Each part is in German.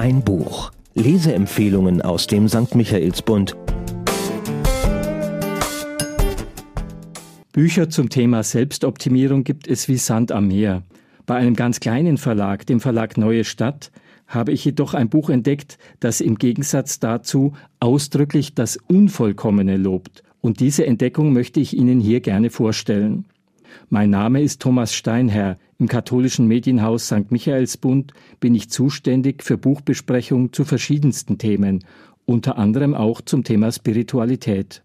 Ein Buch. Leseempfehlungen aus dem St. Michaelsbund. Bücher zum Thema Selbstoptimierung gibt es wie Sand am Meer. Bei einem ganz kleinen Verlag, dem Verlag Neue Stadt, habe ich jedoch ein Buch entdeckt, das im Gegensatz dazu ausdrücklich das Unvollkommene lobt. Und diese Entdeckung möchte ich Ihnen hier gerne vorstellen. Mein Name ist Thomas Steinherr. Im katholischen Medienhaus St. Michaelsbund bin ich zuständig für Buchbesprechungen zu verschiedensten Themen, unter anderem auch zum Thema Spiritualität.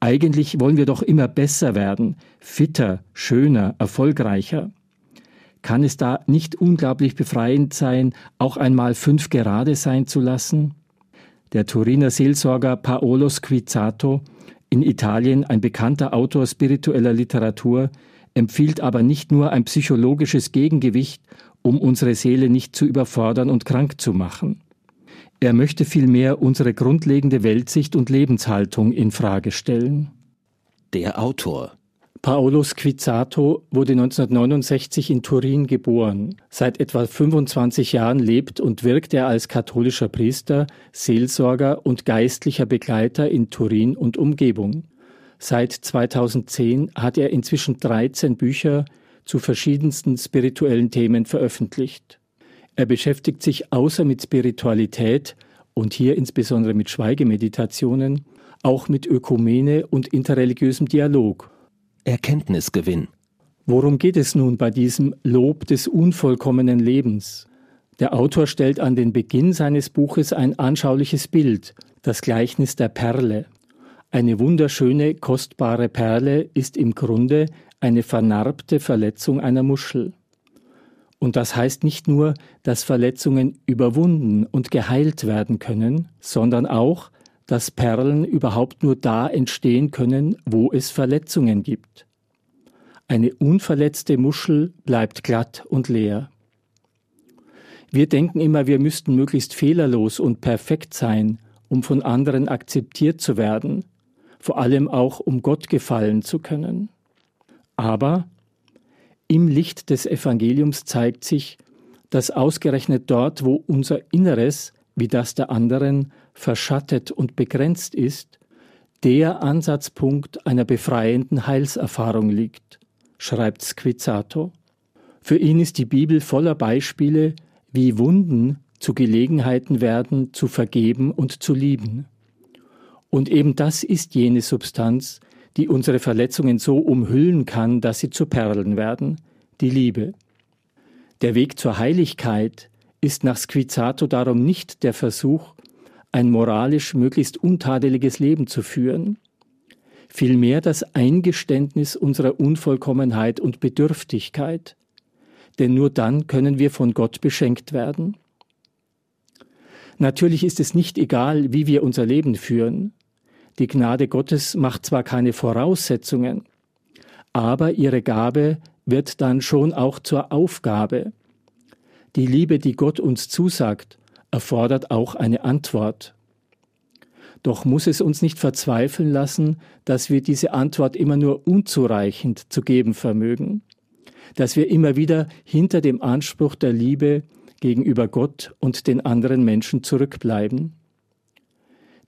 Eigentlich wollen wir doch immer besser werden, fitter, schöner, erfolgreicher. Kann es da nicht unglaublich befreiend sein, auch einmal fünf gerade sein zu lassen? Der Turiner Seelsorger Paolo Squizzato, in Italien ein bekannter Autor spiritueller Literatur, empfiehlt aber nicht nur ein psychologisches Gegengewicht, um unsere Seele nicht zu überfordern und krank zu machen. Er möchte vielmehr unsere grundlegende Weltsicht und Lebenshaltung in Frage stellen. Der Autor Paolo Squizzato wurde 1969 in Turin geboren. Seit etwa 25 Jahren lebt und wirkt er als katholischer Priester, Seelsorger und geistlicher Begleiter in Turin und Umgebung. Seit 2010 hat er inzwischen 13 Bücher zu verschiedensten spirituellen Themen veröffentlicht. Er beschäftigt sich außer mit Spiritualität und hier insbesondere mit Schweigemeditationen auch mit Ökumene und interreligiösem Dialog. Erkenntnisgewinn. Worum geht es nun bei diesem Lob des unvollkommenen Lebens? Der Autor stellt an den Beginn seines Buches ein anschauliches Bild, das Gleichnis der Perle. Eine wunderschöne, kostbare Perle ist im Grunde eine vernarbte Verletzung einer Muschel. Und das heißt nicht nur, dass Verletzungen überwunden und geheilt werden können, sondern auch, dass Perlen überhaupt nur da entstehen können, wo es Verletzungen gibt. Eine unverletzte Muschel bleibt glatt und leer. Wir denken immer, wir müssten möglichst fehlerlos und perfekt sein, um von anderen akzeptiert zu werden, vor allem auch um Gott gefallen zu können. Aber im Licht des Evangeliums zeigt sich, dass ausgerechnet dort, wo unser Inneres, wie das der anderen, verschattet und begrenzt ist, der Ansatzpunkt einer befreienden Heilserfahrung liegt, schreibt Squizzato. Für ihn ist die Bibel voller Beispiele, wie Wunden zu Gelegenheiten werden, zu vergeben und zu lieben. Und eben das ist jene Substanz, die unsere Verletzungen so umhüllen kann, dass sie zu Perlen werden, die Liebe. Der Weg zur Heiligkeit ist nach Squizzato darum nicht der Versuch, ein moralisch möglichst untadeliges Leben zu führen, vielmehr das Eingeständnis unserer Unvollkommenheit und Bedürftigkeit, denn nur dann können wir von Gott beschenkt werden. Natürlich ist es nicht egal, wie wir unser Leben führen, die Gnade Gottes macht zwar keine Voraussetzungen, aber ihre Gabe wird dann schon auch zur Aufgabe. Die Liebe, die Gott uns zusagt, erfordert auch eine Antwort. Doch muss es uns nicht verzweifeln lassen, dass wir diese Antwort immer nur unzureichend zu geben vermögen, dass wir immer wieder hinter dem Anspruch der Liebe gegenüber Gott und den anderen Menschen zurückbleiben.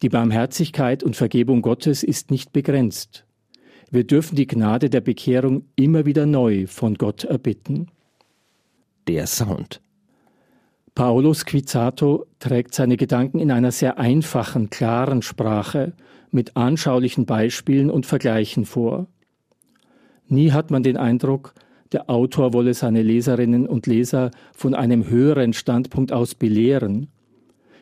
Die Barmherzigkeit und Vergebung Gottes ist nicht begrenzt. Wir dürfen die Gnade der Bekehrung immer wieder neu von Gott erbitten. Der Sound. Paolo Squizzato trägt seine Gedanken in einer sehr einfachen, klaren Sprache mit anschaulichen Beispielen und Vergleichen vor. Nie hat man den Eindruck, der Autor wolle seine Leserinnen und Leser von einem höheren Standpunkt aus belehren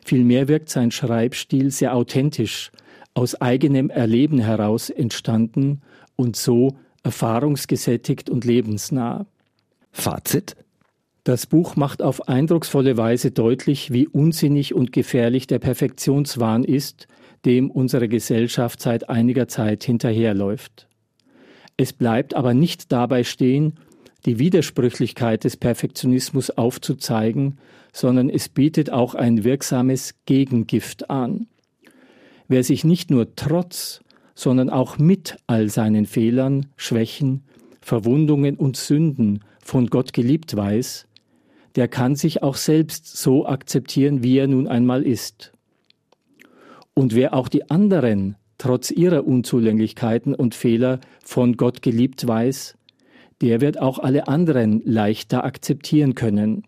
Vielmehr wirkt sein Schreibstil sehr authentisch, aus eigenem Erleben heraus entstanden und so erfahrungsgesättigt und lebensnah. Fazit? Das Buch macht auf eindrucksvolle Weise deutlich, wie unsinnig und gefährlich der Perfektionswahn ist, dem unsere Gesellschaft seit einiger Zeit hinterherläuft. Es bleibt aber nicht dabei stehen, die Widersprüchlichkeit des Perfektionismus aufzuzeigen, sondern es bietet auch ein wirksames Gegengift an. Wer sich nicht nur trotz, sondern auch mit all seinen Fehlern, Schwächen, Verwundungen und Sünden von Gott geliebt weiß, der kann sich auch selbst so akzeptieren, wie er nun einmal ist. Und wer auch die anderen, trotz ihrer Unzulänglichkeiten und Fehler, von Gott geliebt weiß, der wird auch alle anderen leichter akzeptieren können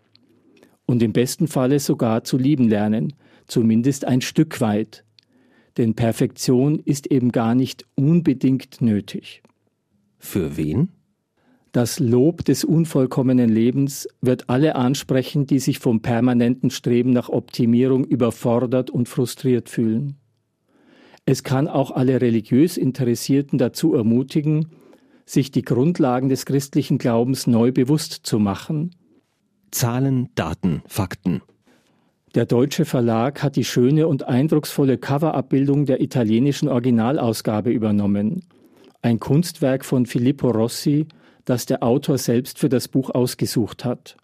und im besten Falle sogar zu lieben lernen, zumindest ein Stück weit. Denn Perfektion ist eben gar nicht unbedingt nötig. Für wen? Das Lob des unvollkommenen Lebens wird alle ansprechen, die sich vom permanenten Streben nach Optimierung überfordert und frustriert fühlen. Es kann auch alle religiös Interessierten dazu ermutigen, sich die Grundlagen des christlichen Glaubens neu bewusst zu machen. Zahlen, Daten, Fakten. Der deutsche Verlag hat die schöne und eindrucksvolle Coverabbildung der italienischen Originalausgabe übernommen. Ein Kunstwerk von Filippo Rossi, das der Autor selbst für das Buch ausgesucht hat.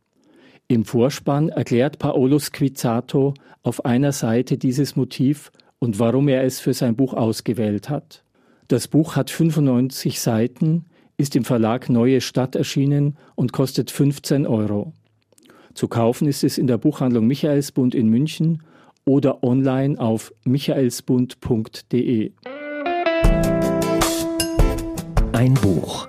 Im Vorspann erklärt Paolo Squizzato auf einer Seite dieses Motiv und warum er es für sein Buch ausgewählt hat. Das Buch hat 95 Seiten, ist im Verlag Neue Stadt erschienen und kostet 15 Euro. Zu kaufen ist es in der Buchhandlung Michaelsbund in München oder online auf michaelsbund.de. Ein Buch,